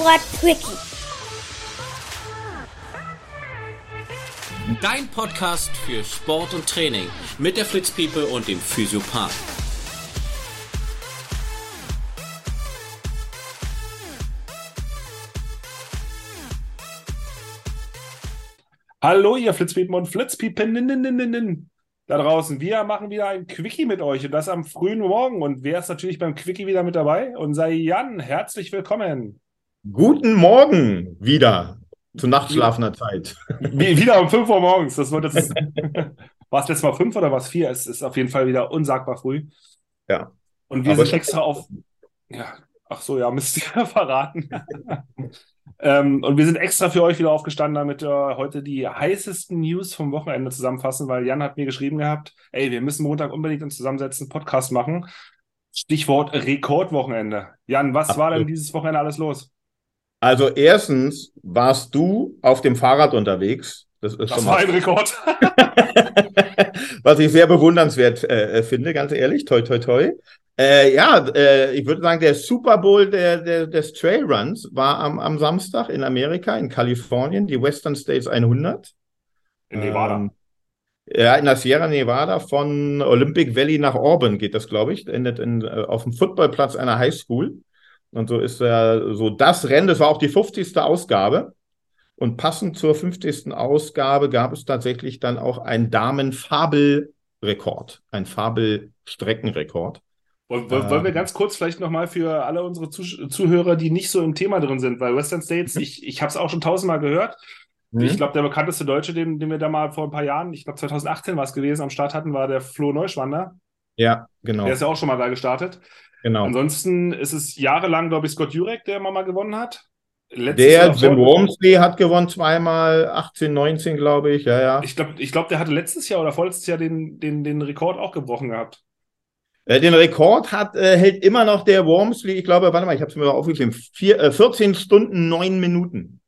Sport Quickie. Dein Podcast für Sport und Training mit der Fritz People und dem Physiopath. Hallo, ihr Flitzpiepen und Flitzpiepen da draußen. Wir machen wieder ein Quickie mit euch und das am frühen Morgen. Und wer ist natürlich beim Quickie wieder mit dabei? Unser Jan. Herzlich willkommen. Guten Morgen wieder zu nachtschlafender Zeit. Wie, wieder um 5 Uhr morgens. Das war, das war es letztes Mal 5 oder war es 4? Es ist auf jeden Fall wieder unsagbar früh. Ja. Und wir Aber sind extra auf. Ja, ach so, ja, müsst ihr verraten. Ähm, und wir sind extra für euch wieder aufgestanden, damit wir heute die heißesten News vom Wochenende zusammenfassen, weil Jan hat mir geschrieben gehabt, ey, wir müssen Montag unbedingt uns zusammensetzen, Podcast machen. Stichwort Rekordwochenende. Jan, was Absolut. war denn dieses Wochenende alles los? Also erstens warst du auf dem Fahrrad unterwegs. Das, ist das war ein Rekord. was ich sehr bewundernswert äh, finde, ganz ehrlich. Toi, toi, toi. Äh, ja, äh, ich würde sagen, der Super Bowl der, der, des Trailruns war am, am Samstag in Amerika, in Kalifornien, die Western States 100. In Nevada. Ähm, ja, in der Sierra Nevada von Olympic Valley nach Auburn geht das, glaube ich. Endet in, äh, auf dem Footballplatz einer Highschool. Und so ist äh, so das Rennen, das war auch die 50. Ausgabe. Und passend zur 50. Ausgabe gab es tatsächlich dann auch einen Damenfabelrekord, ein Fabelstreckenrekord. Wollen, wollen wir ganz kurz vielleicht nochmal für alle unsere Zuhörer, die nicht so im Thema drin sind, weil Western States, mhm. ich, ich habe es auch schon tausendmal gehört. Mhm. Ich glaube, der bekannteste Deutsche, den, den wir da mal vor ein paar Jahren, ich glaube 2018 war es gewesen, am Start hatten, war der Flo Neuschwander. Ja, genau. Der ist ja auch schon mal da gestartet. Genau. Ansonsten ist es jahrelang, glaube ich, Scott Jurek, der mal gewonnen hat. Letztes der Jim Wormsley hat gewonnen zweimal, 18, 19, glaube ich, ja, ja. Ich glaube, ich glaub, der hatte letztes Jahr oder vorletztes Jahr den, den, den Rekord auch gebrochen gehabt. Äh, den Rekord hat, äh, hält immer noch der Wormsley, ich glaube, warte mal, ich habe es mir aufgeschrieben, vier, äh, 14 Stunden, 9 Minuten.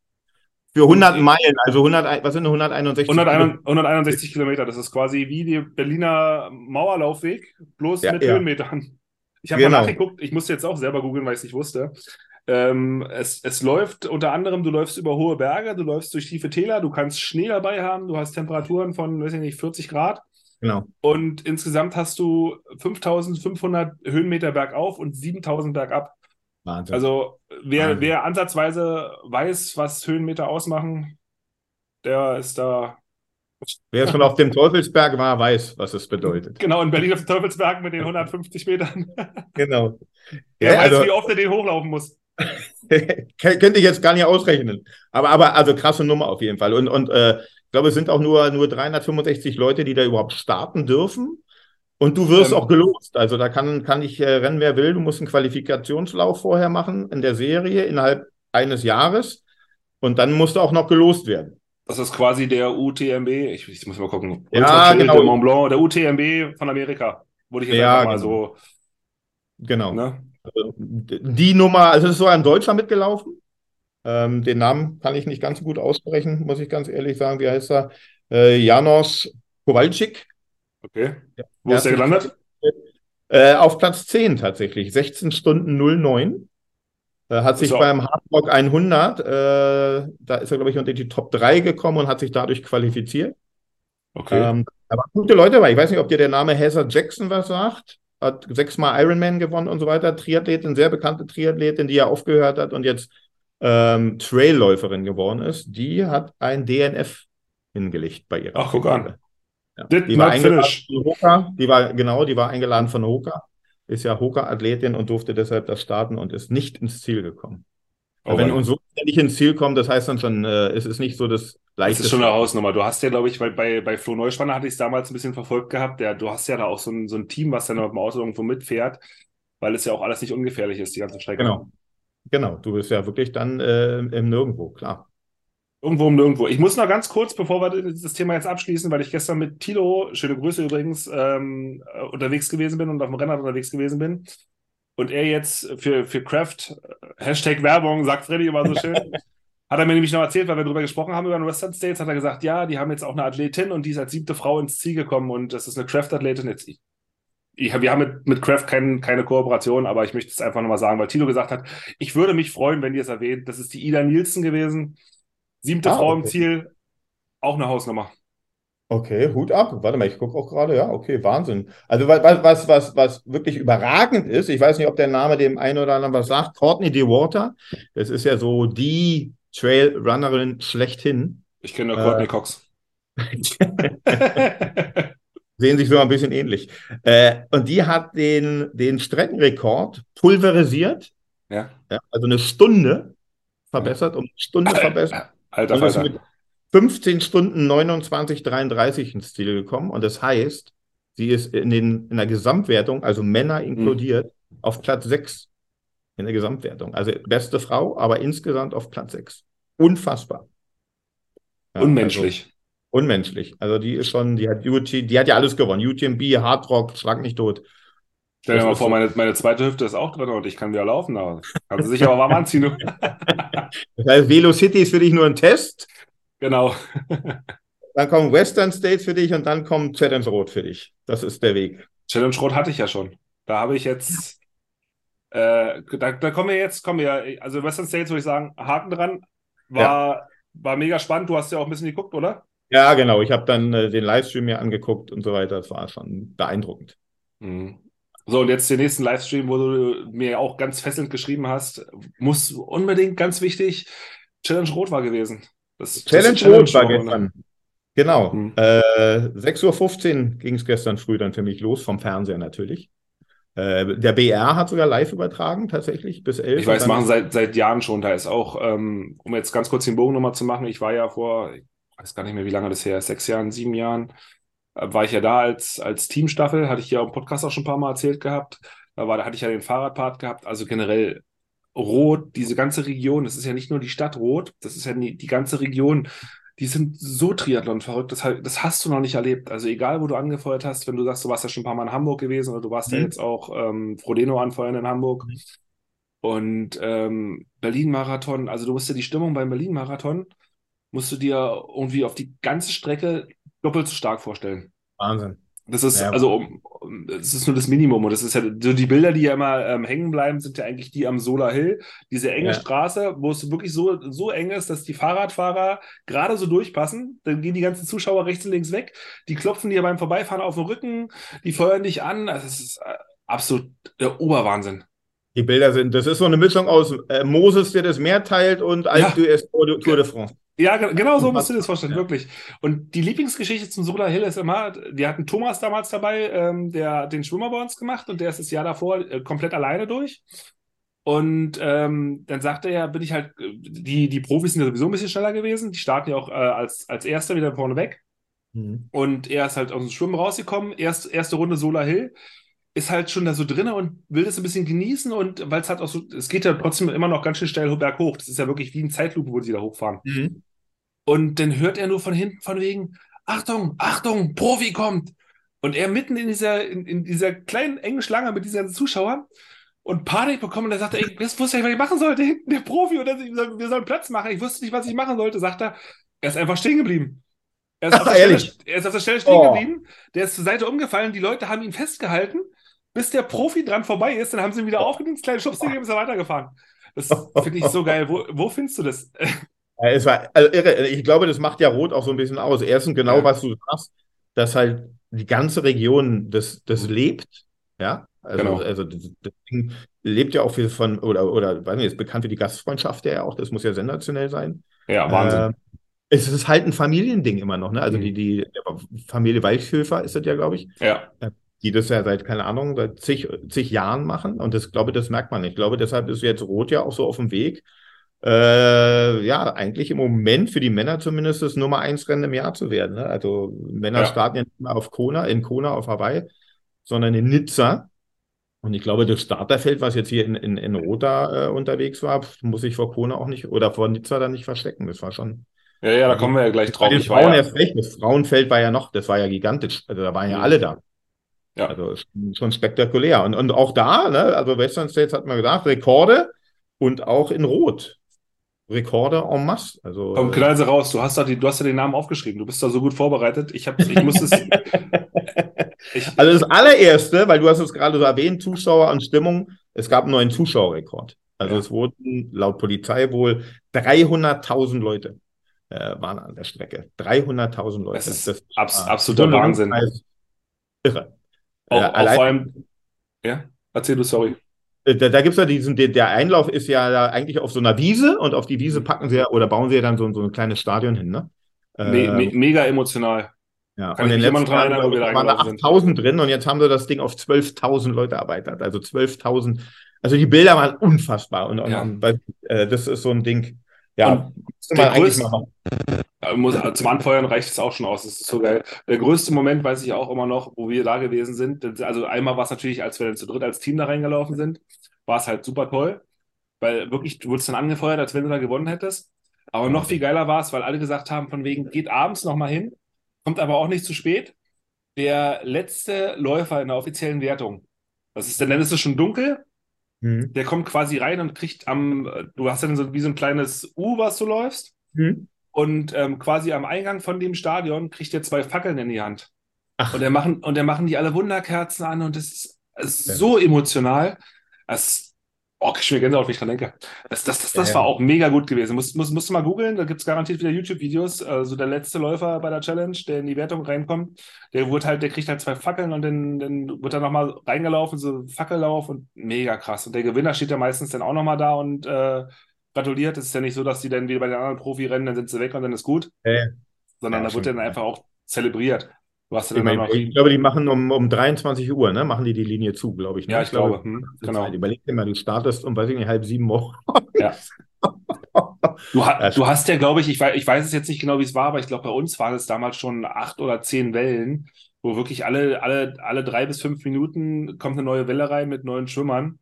Für 100 Meilen, also 100, was sind 161 161, 161 Kilometer, das ist quasi wie der Berliner Mauerlaufweg, bloß ja, mit ja. Höhenmetern. Ich habe genau. mal nachgeguckt, ich musste jetzt auch selber googeln, weil ich es nicht wusste. Ähm, es, es läuft unter anderem, du läufst über hohe Berge, du läufst durch tiefe Täler, du kannst Schnee dabei haben, du hast Temperaturen von, weiß ich nicht, 40 Grad. Genau. Und insgesamt hast du 5500 Höhenmeter bergauf und 7000 bergab. Wahnsinn. Also wer, Wahnsinn. wer ansatzweise weiß, was Höhenmeter ausmachen, der ist da. Wer schon auf dem Teufelsberg war, weiß, was es bedeutet. Genau, in Berlin auf dem Teufelsberg mit den 150 Metern. Genau. Der ja, weiß, also, wie oft er den hochlaufen muss. Könnte ich jetzt gar nicht ausrechnen. Aber, aber also krasse Nummer auf jeden Fall. Und, und äh, ich glaube, es sind auch nur, nur 365 Leute, die da überhaupt starten dürfen. Und du wirst ähm, auch gelost. Also da kann, kann ich äh, rennen, wer will. Du musst einen Qualifikationslauf vorher machen in der Serie innerhalb eines Jahres. Und dann musst du auch noch gelost werden. Das ist quasi der UTMB. Ich, ich muss mal gucken. Ja, genau. Mont Blanc, der UTMB von Amerika. Wurde ich jetzt ja, mal genau. so. Genau. Ne? Also, die Nummer, also es ist so ein Deutscher mitgelaufen. Ähm, den Namen kann ich nicht ganz so gut aussprechen, muss ich ganz ehrlich sagen. Wie heißt er? Äh, Janos Kowalczyk. Okay. Wo ist der gelandet? Äh, auf Platz 10 tatsächlich. 16 Stunden 09. Äh, hat sich so. beim Hardrock 100, äh, da ist er, glaube ich, unter die Top 3 gekommen und hat sich dadurch qualifiziert. Okay. Ähm, aber gute Leute, weil ich weiß nicht, ob dir der Name Heather Jackson was sagt. Hat sechsmal Ironman gewonnen und so weiter. Triathletin, sehr bekannte Triathletin, die ja aufgehört hat und jetzt ähm, Trailläuferin geworden ist, die hat ein DNF hingelegt bei ihrer. Ach, guck an. Ja. Die war eingeladen von Hoka, die war, genau, die war eingeladen von Hoka, ist ja Hoka-Athletin und durfte deshalb das starten und ist nicht ins Ziel gekommen. Oh, wenn uns so nicht ins Ziel kommt, das heißt dann schon, äh, es ist nicht so das leichte. Das ist schon eine Hausnummer. Du hast ja, glaube ich, weil bei, bei Flo Neuspanner hatte ich es damals ein bisschen verfolgt gehabt. Der, du hast ja da auch so ein, so ein Team, was dann mit dem Auto irgendwo mitfährt, weil es ja auch alles nicht ungefährlich ist, die ganze Strecke. Genau. Genau, du bist ja wirklich dann äh, im Nirgendwo, klar. Irgendwo im Nirgendwo. Ich muss noch ganz kurz, bevor wir das Thema jetzt abschließen, weil ich gestern mit Tilo, schöne Grüße übrigens, ähm, äh, unterwegs gewesen bin und auf dem Rennrad unterwegs gewesen bin. Und er jetzt für, für Craft, äh, Hashtag Werbung, sagt Freddy immer so schön, hat er mir nämlich noch erzählt, weil wir darüber gesprochen haben über den Western States, hat er gesagt, ja, die haben jetzt auch eine Athletin und die ist als siebte Frau ins Ziel gekommen und das ist eine Craft-Athletin. Jetzt, ich, wir haben mit, mit Kraft kein, keine Kooperation, aber ich möchte es einfach nochmal sagen, weil Tino gesagt hat, ich würde mich freuen, wenn ihr es erwähnt. Das ist die Ida Nielsen gewesen. Siebte ah, Frau okay. im Ziel. Auch eine Hausnummer. Okay, Hut ab. Warte mal, ich gucke auch gerade. Ja, okay, Wahnsinn. Also was, was, was, was wirklich überragend ist, ich weiß nicht, ob der Name dem einen oder anderen was sagt, Courtney DeWater. Das ist ja so die Trailrunnerin schlechthin. Ich kenne nur Courtney äh, Cox. Sehen sich so ein bisschen ähnlich. Äh, und die hat den, den Streckenrekord pulverisiert. Ja. ja also eine Stunde verbessert, um eine Stunde verbessert. Alter, Alter. Mit 15 Stunden 29, 33 ins Ziel gekommen. Und das heißt, sie ist in, den, in der Gesamtwertung, also Männer mhm. inkludiert, mhm. auf Platz 6 in der Gesamtwertung. Also beste Frau, aber insgesamt auf Platz 6. Unfassbar. Ja, Unmenschlich. Also, unmenschlich. Also die ist schon, die hat UT, die hat ja alles gewonnen. UTMB, Hardrock, Schlag nicht tot. Stell dir mal vor, meine, meine zweite Hüfte ist auch drin und ich kann wieder laufen. Aber kannst du sicher auch warm anziehen. das heißt, Velocity ist für dich nur ein Test. Genau. dann kommen Western States für dich und dann kommt Challenge Rot für dich. Das ist der Weg. Challenge Rot hatte ich ja schon. Da habe ich jetzt, äh, da, da kommen wir jetzt, kommen wir, also Western States würde ich sagen, Haken dran. War, ja. war mega spannend. Du hast ja auch ein bisschen geguckt, oder? Ja, genau. Ich habe dann äh, den Livestream mir angeguckt und so weiter. Das war schon beeindruckend. Mhm. So, und jetzt den nächsten Livestream, wo du mir auch ganz fesselnd geschrieben hast, muss unbedingt, ganz wichtig, Challenge Rot war gewesen. Das, Challenge, das Rot war gestern. Genau. Mhm. Äh, 6.15 Uhr ging es gestern früh dann für mich los, vom Fernseher natürlich. Äh, der BR hat sogar live übertragen, tatsächlich, bis 11. Ich weiß, machen seit, seit Jahren schon. Da ist auch, ähm, um jetzt ganz kurz den Bogen nochmal zu machen, ich war ja vor, ich weiß gar nicht mehr, wie lange das her ist, sechs Jahren, sieben Jahren, war ich ja da als, als Teamstaffel, hatte ich ja im Podcast auch schon ein paar Mal erzählt gehabt. Da, war, da hatte ich ja den Fahrradpart gehabt. Also generell Rot, diese ganze Region, das ist ja nicht nur die Stadt Rot, das ist ja die, die ganze Region, die sind so Triathlon verrückt, das, das, hast du noch nicht erlebt. Also egal, wo du angefeuert hast, wenn du sagst, du warst ja schon ein paar Mal in Hamburg gewesen oder du warst mhm. ja jetzt auch ähm, Frodeno anfeuern in Hamburg. Mhm. Und ähm, Berlin-Marathon, also du musst dir die Stimmung beim Berlin-Marathon, musst du dir irgendwie auf die ganze Strecke doppelt so stark vorstellen. Wahnsinn. Das ist, ja. also, das ist nur das Minimum. Und das ist ja, so die Bilder, die ja immer ähm, hängen bleiben, sind ja eigentlich die am Solar Hill. Diese enge ja. Straße, wo es wirklich so, so eng ist, dass die Fahrradfahrer gerade so durchpassen. Dann gehen die ganzen Zuschauer rechts und links weg. Die klopfen dir beim Vorbeifahren auf den Rücken. Die feuern dich an. Also, das ist äh, absolut der Oberwahnsinn. Die Bilder sind, das ist so eine Mischung aus äh, Moses, der das Meer teilt und Alpe ja. Tour de France. Ja, genau so musst du dir das vorstellen, ja. wirklich. Und die Lieblingsgeschichte zum Solar Hill ist immer, wir hatten Thomas damals dabei, ähm, der den Schwimmer bei uns gemacht und der ist das Jahr davor äh, komplett alleine durch. Und ähm, dann sagte er, bin ich halt, die, die Profis sind ja sowieso ein bisschen schneller gewesen, die starten ja auch äh, als, als Erster wieder vorne weg. Mhm. Und er ist halt aus dem Schwimmen rausgekommen, erst, erste Runde Solar Hill ist halt schon da so drin und will das ein bisschen genießen und weil es halt auch so, es geht ja trotzdem immer noch ganz schön steil berghoch. Das ist ja wirklich wie ein Zeitlupe, wo sie da hochfahren. Mhm. Und dann hört er nur von hinten von wegen, Achtung, Achtung, Profi kommt. Und er mitten in dieser, in, in dieser kleinen engen Schlange mit diesen Zuschauern und Panik bekommen und er sagte, ey, das wusste ich, was ich machen sollte, hinten der Profi und wir sollen Platz machen. Ich wusste nicht, was ich machen sollte, sagt er. Er ist einfach stehen geblieben. Er ist, Ach, auf, der Stelle, er ist auf der Stelle stehen oh. geblieben, der ist zur Seite umgefallen, die Leute haben ihn festgehalten bis der Profi dran vorbei ist, dann haben sie ihn wieder aufgenommen, kleine Schubs gegeben, ist er weitergefahren. Das finde ich so geil. Wo, wo findest du das? Ja, es war also irre. Ich glaube, das macht ja Rot auch so ein bisschen aus. Erstens genau, ja. was du sagst, dass halt die ganze Region das, das lebt. Ja, also, genau. also das, Ding lebt ja auch viel von, oder, oder weiß nicht, ist bekannt für die Gastfreundschaft ja auch, das muss ja sensationell sein. Ja, Wahnsinn. Äh, es ist halt ein Familiending immer noch, ne? Also mhm. die, die Familie Weichhöfer ist das ja, glaube ich. Ja. Die das ja seit, keine Ahnung, seit zig, zig Jahren machen. Und das glaube, das merkt man nicht. Ich glaube, deshalb ist jetzt Rot ja auch so auf dem Weg. Äh, ja, eigentlich im Moment für die Männer zumindest das Nummer eins Rennen im Jahr zu werden. Ne? Also Männer ja. starten ja nicht mehr auf Kona, in Kona auf Hawaii, sondern in Nizza. Und ich glaube, das Starterfeld, was jetzt hier in, in, in Rota äh, unterwegs war, muss sich vor Kona auch nicht oder vor Nizza dann nicht verstecken. Das war schon. Ja, ja, da kommen wir ja gleich drauf. Bei den Frauen ja, erst recht. Das Frauenfeld war ja noch, das war ja gigantisch. Also da waren ja alle da. Ja. Also schon spektakulär. Und, und auch da, ne, also Western States hat man gesagt, Rekorde und auch in Rot. Rekorde en masse. Also, Komm, knall sie raus. Du hast, da die, du hast ja den Namen aufgeschrieben. Du bist da so gut vorbereitet. Ich, hab, ich muss es. ich, also das allererste, weil du hast es gerade so erwähnt, Zuschauer und Stimmung, es gab einen neuen Zuschauerrekord. Also ja. es wurden laut Polizei wohl 300.000 Leute äh, waren an der Strecke. 300.000 Leute. Das ist, das ist abs absoluter Wahnsinn. Irre. Auch, äh, auch vor allem, ja, erzähl du, sorry. Äh, da, da gibt es ja diesen, der Einlauf ist ja eigentlich auf so einer Wiese und auf die Wiese mhm. packen sie ja oder bauen sie ja dann so, so ein kleines Stadion hin, ne? Me me ähm, mega emotional. Ja, Kann und in den letzten Jahren waren da 8000 drin und jetzt haben sie das Ding auf 12.000 Leute erweitert. Also 12.000. Also die Bilder waren unfassbar und, ja. und, und äh, das ist so ein Ding. Ja, der größte, muss, zum Anfeuern reicht es auch schon aus. Das ist so geil. Der größte Moment weiß ich auch immer noch, wo wir da gewesen sind. Also einmal war es natürlich, als wir dann zu dritt als Team da reingelaufen sind, war es halt super toll, weil wirklich, du wurdest dann angefeuert, als wenn du da gewonnen hättest. Aber noch viel geiler war es, weil alle gesagt haben, von wegen, geht abends nochmal hin, kommt aber auch nicht zu spät. Der letzte Läufer in der offiziellen Wertung, das ist, dann ist es schon dunkel, mhm. der kommt quasi rein und kriegt am, du hast dann so wie so ein kleines U, was du läufst. Mhm. Und ähm, quasi am Eingang von dem Stadion kriegt er zwei Fackeln in die Hand. Ach. Und er machen, und er machen die alle Wunderkerzen an und es ist, ist ja. so emotional. Es, oh, ich mir Gänsehaut, wenn ich dran denke. Das, das, das, das ja, war auch mega gut gewesen. Musst, musst, musst du mal googeln, da gibt es garantiert wieder YouTube-Videos. Also der letzte Läufer bei der Challenge, der in die Wertung reinkommt, der wurde halt, der kriegt halt zwei Fackeln und dann, dann wird er nochmal reingelaufen, so Fackellauf und mega krass. Und der Gewinner steht ja meistens dann auch nochmal da und äh, gratuliert. Es ist ja nicht so, dass die dann wieder bei den anderen Profi-Rennen, dann sind sie weg und dann ist gut. Äh, sondern ja, da wird dann einfach auch zelebriert. Ja ich, meine, ich glaube, die machen um, um 23 Uhr, ne? Machen die die Linie zu, glaube ich. Ne? Ja, ich, ich glaube. glaube hm, genau. Überleg dir mal, du startest um, weiß ich nicht, halb sieben Uhr. Ja. Du, ha du, hast ja, glaube ich, ich weiß, ich weiß es jetzt nicht genau, wie es war, aber ich glaube, bei uns waren es damals schon acht oder zehn Wellen, wo wirklich alle, alle, alle drei bis fünf Minuten kommt eine neue Welle rein mit neuen Schwimmern.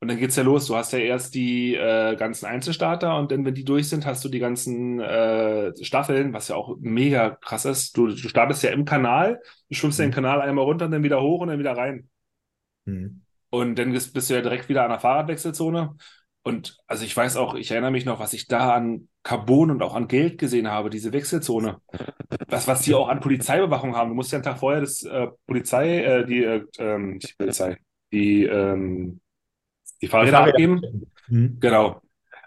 Und dann geht's ja los. Du hast ja erst die äh, ganzen Einzelstarter und dann, wenn die durch sind, hast du die ganzen äh, Staffeln, was ja auch mega krass ist. Du, du startest ja im Kanal, du schwimmst mhm. den Kanal einmal runter und dann wieder hoch und dann wieder rein. Mhm. Und dann bist, bist, du ja direkt wieder an der Fahrradwechselzone. Und also ich weiß auch, ich erinnere mich noch, was ich da an Carbon und auch an Geld gesehen habe, diese Wechselzone. Das, was die auch an Polizeibewachung haben. Du musst ja einen Tag vorher das äh, Polizei, äh, die, äh, ähm, die Polizei, die ähm, die Fahrräder abgeben. Mhm. Genau.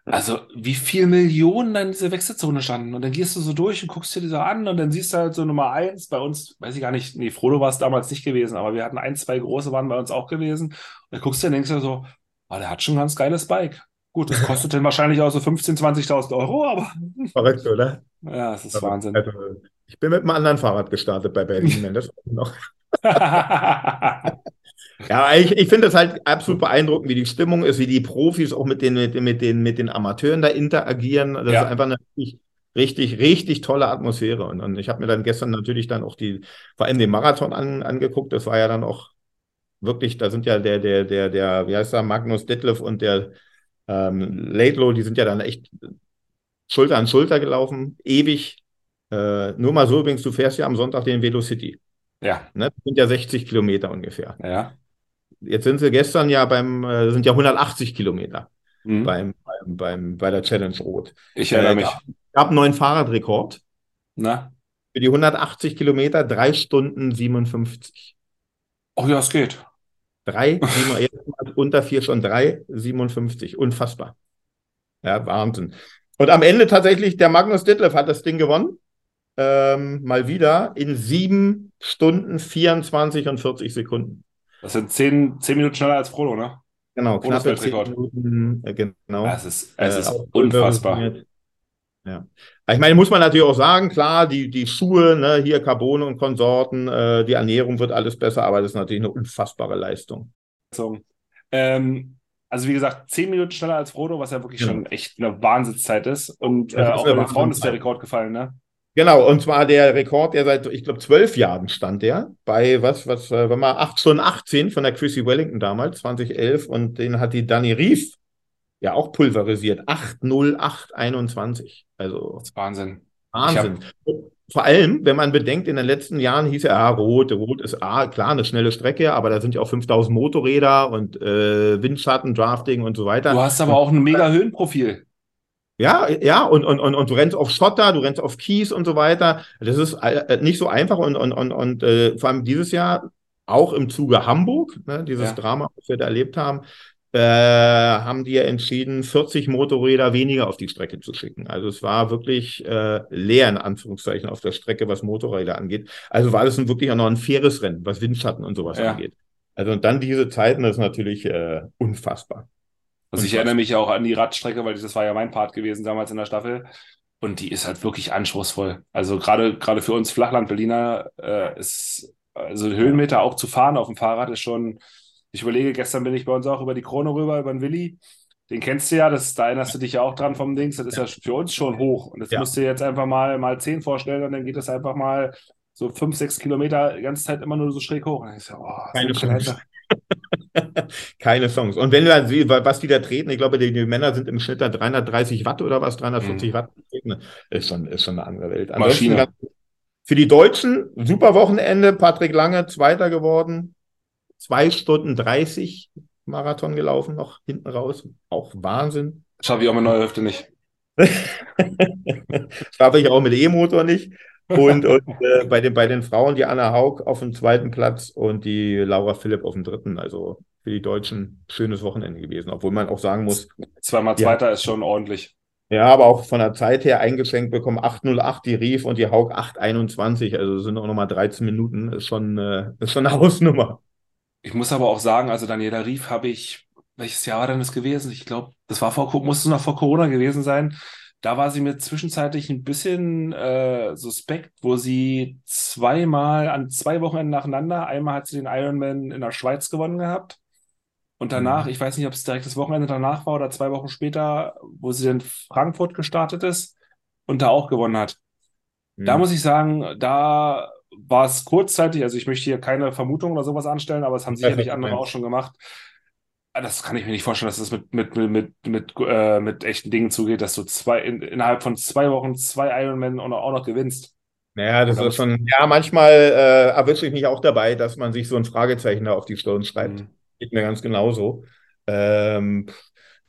Also, wie viele Millionen da in dieser Wechselzone standen. Und dann gehst du so durch und guckst dir die so an und dann siehst du halt so Nummer eins. Bei uns, weiß ich gar nicht, nee, Frodo war es damals nicht gewesen, aber wir hatten ein, zwei große waren bei uns auch gewesen. Und dann guckst du und denkst du so, oh, der hat schon ein ganz geiles Bike. Gut, das kostet dann wahrscheinlich auch so 15.000, 20.000 Euro, aber. Verrückt, oder? Ja, das ist also, Wahnsinn. Also, ich bin mit einem anderen Fahrrad gestartet bei Berlin, das noch. Ja, ich, ich finde es halt absolut beeindruckend, wie die Stimmung ist, wie die Profis auch mit den, mit, mit den, mit den Amateuren da interagieren. Das ja. ist einfach eine richtig, richtig, richtig tolle Atmosphäre. Und, und ich habe mir dann gestern natürlich dann auch die, vor allem den Marathon an, angeguckt. Das war ja dann auch wirklich, da sind ja der, der, der, der, wie heißt der, Magnus Detlef und der ähm, Laidlow, die sind ja dann echt Schulter an Schulter gelaufen, ewig. Äh, nur mal so übrigens, du fährst ja am Sonntag den Velo City. Ja. Ne? Das sind ja 60 Kilometer ungefähr. Ja. Jetzt sind sie gestern ja beim, äh, sind ja 180 Kilometer mhm. beim, beim, beim, bei der Challenge Rot. Ich erinnere äh, mich. Es gab einen neuen Fahrradrekord. Na? Für die 180 Kilometer drei Stunden 57. Oh ja, es geht. Drei, sieben, unter vier schon drei, 57. Unfassbar. Ja, Wahnsinn. Und am Ende tatsächlich, der Magnus Ditlev hat das Ding gewonnen. Ähm, mal wieder in sieben Stunden 24 und 40 Sekunden. Das sind zehn, zehn Minuten schneller als Frodo, ne? Genau, knappe zehn Minuten, äh, genau. Es ist, es ist äh, unfassbar. Ja. Ich meine, muss man natürlich auch sagen, klar, die, die Schuhe, ne, hier Carbon und Konsorten, äh, die Ernährung wird alles besser, aber das ist natürlich eine unfassbare Leistung. Ähm, also wie gesagt, zehn Minuten schneller als Frodo, was ja wirklich ja. schon echt eine Wahnsinnszeit ist. Und äh, auch bei den Frauen ist der Rekord gefallen, ne? Genau, und zwar der Rekord, der seit, ich glaube, zwölf Jahren stand der bei, was, was, äh, wenn man 8 Stunden 18 von der Chrissy Wellington damals, 2011, und den hat die Danny Rief ja auch pulverisiert. 80821. Also. Wahnsinn. Wahnsinn. Vor allem, wenn man bedenkt, in den letzten Jahren hieß ja, ah, Rot, Rot ist ah, klar eine schnelle Strecke, aber da sind ja auch 5000 Motorräder und äh, Windschatten, Drafting und so weiter. Du hast aber auch ein mega Höhenprofil. Ja, ja, und, und, und, und du rennst auf Schotter, du rennst auf Kies und so weiter. Das ist äh, nicht so einfach und, und, und, und äh, vor allem dieses Jahr auch im Zuge Hamburg, ne, dieses ja. Drama, was wir da erlebt haben, äh, haben die ja entschieden, 40 Motorräder weniger auf die Strecke zu schicken. Also es war wirklich äh, leer in Anführungszeichen auf der Strecke, was Motorräder angeht. Also war das wirklich auch noch ein faires Rennen, was Windschatten und sowas ja. angeht. Also und dann diese Zeiten, das ist natürlich äh, unfassbar. Also ich erinnere mich auch an die Radstrecke, weil das war ja mein Part gewesen damals in der Staffel. Und die ist halt wirklich anspruchsvoll. Also gerade gerade für uns Flachland-Berliner äh, ist also Höhenmeter auch zu fahren auf dem Fahrrad ist schon. Ich überlege, gestern bin ich bei uns auch über die Krone rüber, über den Willi. Den kennst du ja, das, da erinnerst du dich ja auch dran vom Dings. Das ist ja, für uns schon hoch. Und das ja. musst du dir jetzt einfach mal, mal zehn vorstellen und dann geht das einfach mal so fünf, sechs Kilometer die ganze Zeit immer nur so schräg hoch. Und dann ist ja, oh, Keine Chance. Keine Songs. Und wenn siehst, was die da treten, ich glaube, die, die, Männer sind im Schnitt da 330 Watt oder was, 340 mhm. Watt, ist schon, ist schon eine andere Welt. Ansonsten Maschine. für die Deutschen, super Wochenende, Patrick Lange, Zweiter geworden, zwei Stunden 30 Marathon gelaufen, noch hinten raus, auch Wahnsinn. Schaffe ich auch mit neuer Hüfte nicht. Schaffe ich auch mit E-Motor nicht. Und, und äh, bei, den, bei den Frauen die Anna Haug auf dem zweiten Platz und die Laura Philipp auf dem dritten. Also für die Deutschen schönes Wochenende gewesen, obwohl man auch sagen muss. Zweimal Zweiter ja, ist schon ordentlich. Ja, aber auch von der Zeit her eingeschenkt bekommen 808 die Rief und die Haug 821. Also sind auch nochmal 13 Minuten. Ist schon, äh, ist schon eine Hausnummer. Ich muss aber auch sagen, also Daniela Rief habe ich, welches Jahr war denn das gewesen? Ich glaube, das war vor, muss es noch vor Corona gewesen sein. Da war sie mir zwischenzeitlich ein bisschen äh, suspekt, wo sie zweimal an zwei Wochenenden nacheinander, einmal hat sie den Ironman in der Schweiz gewonnen gehabt. Und danach, mhm. ich weiß nicht, ob es direkt das Wochenende danach war oder zwei Wochen später, wo sie in Frankfurt gestartet ist und da auch gewonnen hat. Mhm. Da muss ich sagen, da war es kurzzeitig, also ich möchte hier keine Vermutung oder sowas anstellen, aber es haben sicherlich andere auch schon gemacht. Das kann ich mir nicht vorstellen, dass das mit, mit, mit, mit, äh, mit echten Dingen zugeht, dass du zwei, in, innerhalb von zwei Wochen zwei Ironman auch noch, auch noch gewinnst. Naja, das ist schon, ja, manchmal äh, erwische ich mich auch dabei, dass man sich so ein Fragezeichen da auf die Stirn schreibt. Mhm. Geht mir ganz genauso. Ähm,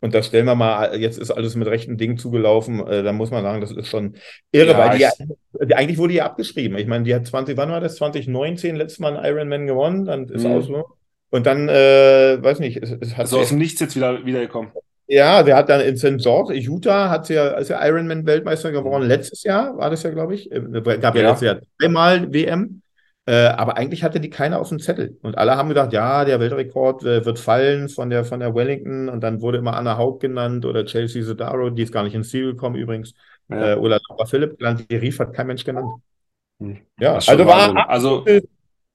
und da stellen wir mal, jetzt ist alles mit rechten Dingen zugelaufen, äh, da muss man sagen, das ist schon irre, ja, weil die, die, eigentlich wurde die abgeschrieben. Ich meine, die hat 20, wann war das? 2019 letztes Mal einen Ironman gewonnen, dann ist mhm. auch so. Und dann, äh, weiß nicht, es, es hat. Also aus dem Nichts jetzt wieder wiedergekommen. Ja, der hat dann in St. George, Utah, hat sie ja, ist ja Ironman-Weltmeister geworden. Letztes Jahr war das ja, glaube ich. Äh, gab ja, ja letztes Jahr dreimal WM. Äh, aber eigentlich hatte die keiner auf dem Zettel. Und alle haben gedacht, ja, der Weltrekord äh, wird fallen von der, von der Wellington. Und dann wurde immer Anna Haug genannt oder Chelsea Zodaro, die ist gar nicht ins Ziel gekommen übrigens. Ja. Äh, oder Laura Philipp. Die Rief hat kein Mensch genannt. Hm. Ja, also war also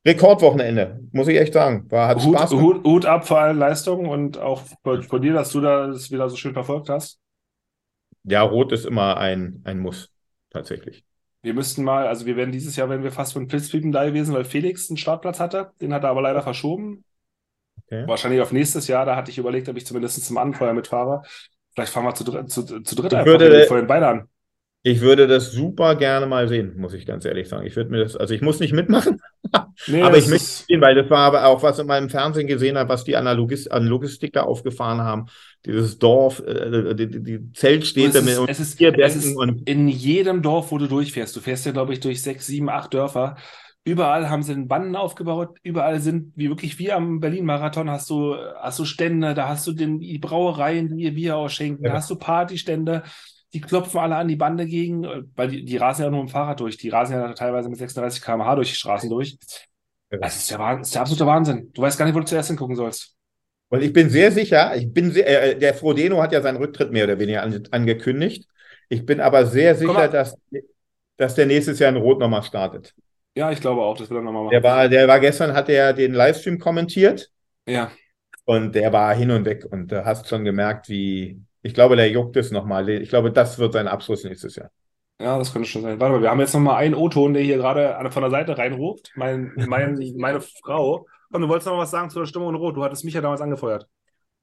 Rekordwochenende, muss ich echt sagen. War, hat Hut, Spaß Hut, Hut, ab für alle Leistungen und auch von dir, dass du das wieder so schön verfolgt hast. Ja, Rot ist immer ein, ein Muss, tatsächlich. Wir müssten mal, also wir werden dieses Jahr, wenn wir fast von Blitzpiepen da gewesen, weil Felix einen Startplatz hatte. Den hat er aber leider verschoben. Okay. Wahrscheinlich auf nächstes Jahr. Da hatte ich überlegt, ob ich zumindest zum Anfeuer mitfahre. Vielleicht fahren wir zu, dritt, zu, zu dritt ich einfach würde, vorhin beide an. Ich würde das super gerne mal sehen, muss ich ganz ehrlich sagen. Ich würde mir das, also ich muss nicht mitmachen, nee, aber ich möchte sehen, weil das war aber auch, was in meinem Fernsehen gesehen habe, was die an, Logis an Logistik da aufgefahren haben. Dieses Dorf, äh, die, die Zeltstädte mit es ist, es ist und in jedem Dorf, wo du durchfährst, du fährst ja, glaube ich, durch sechs, sieben, acht Dörfer. Überall haben sie einen Banden aufgebaut, überall sind, wie wirklich wie am Berlin-Marathon, hast du, hast du Stände, da hast du den, die Brauereien, die ihr Bier ausschenken, ja. da hast du Partystände die klopfen alle an die Bande gegen, äh, weil die, die rasen ja nur im Fahrrad durch. Die rasen ja teilweise mit 36 km/h durch die Straßen durch. Das ist der, das ist der absolute Wahnsinn. Du weißt gar nicht, wo du zuerst hingucken sollst. Und ich bin sehr sicher, ich bin sehr, äh, der Frodeno hat ja seinen Rücktritt mehr oder weniger an, angekündigt. Ich bin aber sehr sicher, dass, dass der nächstes Jahr in Rot nochmal startet. Ja, ich glaube auch, das will er nochmal machen. Der war, der war gestern, hat er den Livestream kommentiert. Ja. Und der war hin und weg. Und du hast schon gemerkt, wie, ich glaube, der juckt es nochmal. Ich glaube, das wird sein Abschluss nächstes Jahr. Ja, das könnte schon sein. Warte mal, wir haben jetzt nochmal einen O-Ton, der hier gerade von der Seite reinruft. Mein, mein, meine Frau. Und du wolltest noch was sagen zu der Stimmung in Rot. Du hattest mich ja damals angefeuert.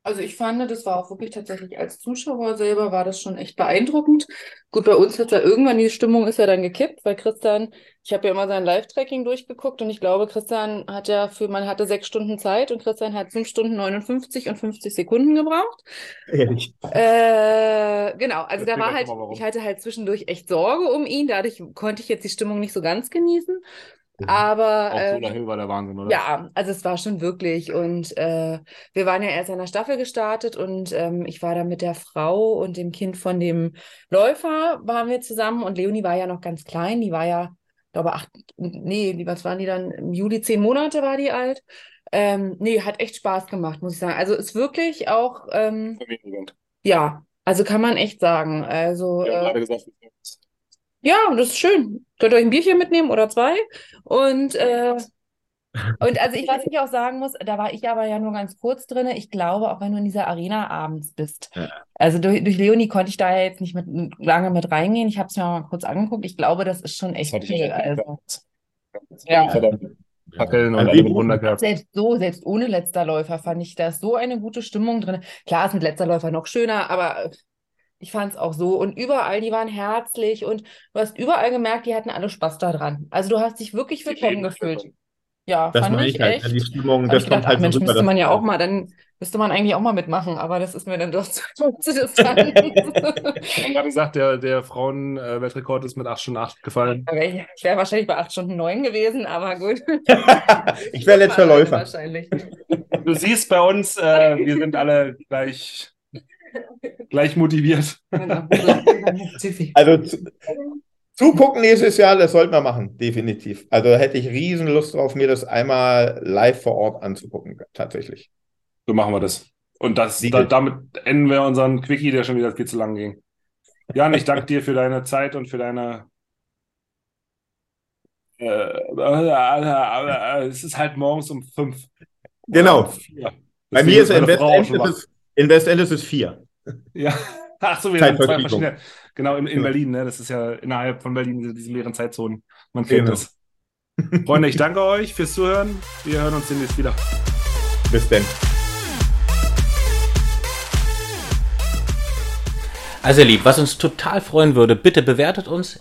Also ich fand, das war auch wirklich tatsächlich als Zuschauer selber war das schon echt beeindruckend. Gut, bei uns hat ja irgendwann die Stimmung ist ja dann gekippt, weil Christian, ich habe ja immer sein Live-Tracking durchgeguckt und ich glaube, Christian hat ja für, man hatte sechs Stunden Zeit und Christian hat fünf Stunden 59 und 50 Sekunden gebraucht. Ehrlich. Äh, genau, also da Erzähl war halt, ich hatte halt zwischendurch echt Sorge um ihn, dadurch konnte ich jetzt die Stimmung nicht so ganz genießen. Aber Auch äh, Hill war der Wahnsinn, oder? ja, also es war schon wirklich. Und äh, wir waren ja erst in der Staffel gestartet und ähm, ich war da mit der Frau und dem Kind von dem Läufer, waren wir zusammen und Leonie war ja noch ganz klein, die war ja, glaube acht, nee, was waren die dann? Im Juli zehn Monate war die alt. Ähm, nee, hat echt Spaß gemacht, muss ich sagen. Also ist wirklich auch, ähm, ja, also kann man echt sagen. Also haben äh, gesagt, ja, und das ist schön. Könnt ihr euch ein Bierchen mitnehmen oder zwei. Und, äh, und also ich, was ich auch sagen muss, da war ich aber ja nur ganz kurz drin. Ich glaube, auch wenn du in dieser Arena abends bist. Ja. Also durch, durch Leonie konnte ich da ja jetzt nicht mit, lange mit reingehen. Ich habe es mir mal kurz angeguckt. Ich glaube, das ist schon echt auch Also, Ja. ja. Verdammt. Fackeln und Also Wunder gehabt. Selbst so, selbst ohne letzter Läufer fand ich da so eine gute Stimmung drin. Klar ist mit letzter Läufer noch schöner, aber ich fand es auch so. Und überall, die waren herzlich und du hast überall gemerkt, die hatten alle Spaß daran. Also du hast dich wirklich willkommen gefühlt. Ja, Das fand meine ich halt. echt. Die Stimmung, das ich gedacht, kommt halt ach Mensch, müsste man ja auch mal, dann müsste man eigentlich auch mal mitmachen, aber das ist mir dann doch zu, zu Distanz. Ich habe gerade gesagt, der, der Frauen-Weltrekord ist mit 8 Stunden 8 gefallen. Ich wäre wahrscheinlich bei 8 Stunden 9 gewesen, aber gut. Ich wäre letzter Läufer. Wahrscheinlich. Du siehst bei uns, äh, wir sind alle gleich, gleich motiviert. Also zu, zugucken nächstes Jahr, das sollten wir machen, definitiv. Also hätte ich riesen Lust drauf, mir das einmal live vor Ort anzugucken, tatsächlich. So machen wir das. Und das, da, damit enden wir unseren Quickie, der schon wieder viel zu lang ging. Jan, ich danke dir für deine Zeit und für deine. Äh, es ist halt morgens um fünf. Genau. Um. Bei mir ist in schon ist in Westend ist es vier. Ja. Ach so, wir haben zwei verschiedene. Genau, in, in Ja. Berlin, ne? Das ist ja innerhalb von Berlin diese, diese mehreren Zeitzonen. Man kennt Genau. das. Freunde, ich danke euch fürs Zuhören. Wir hören uns demnächst wieder. Bis denn. Also ihr Lieb, was uns total freuen würde, bitte bewertet uns,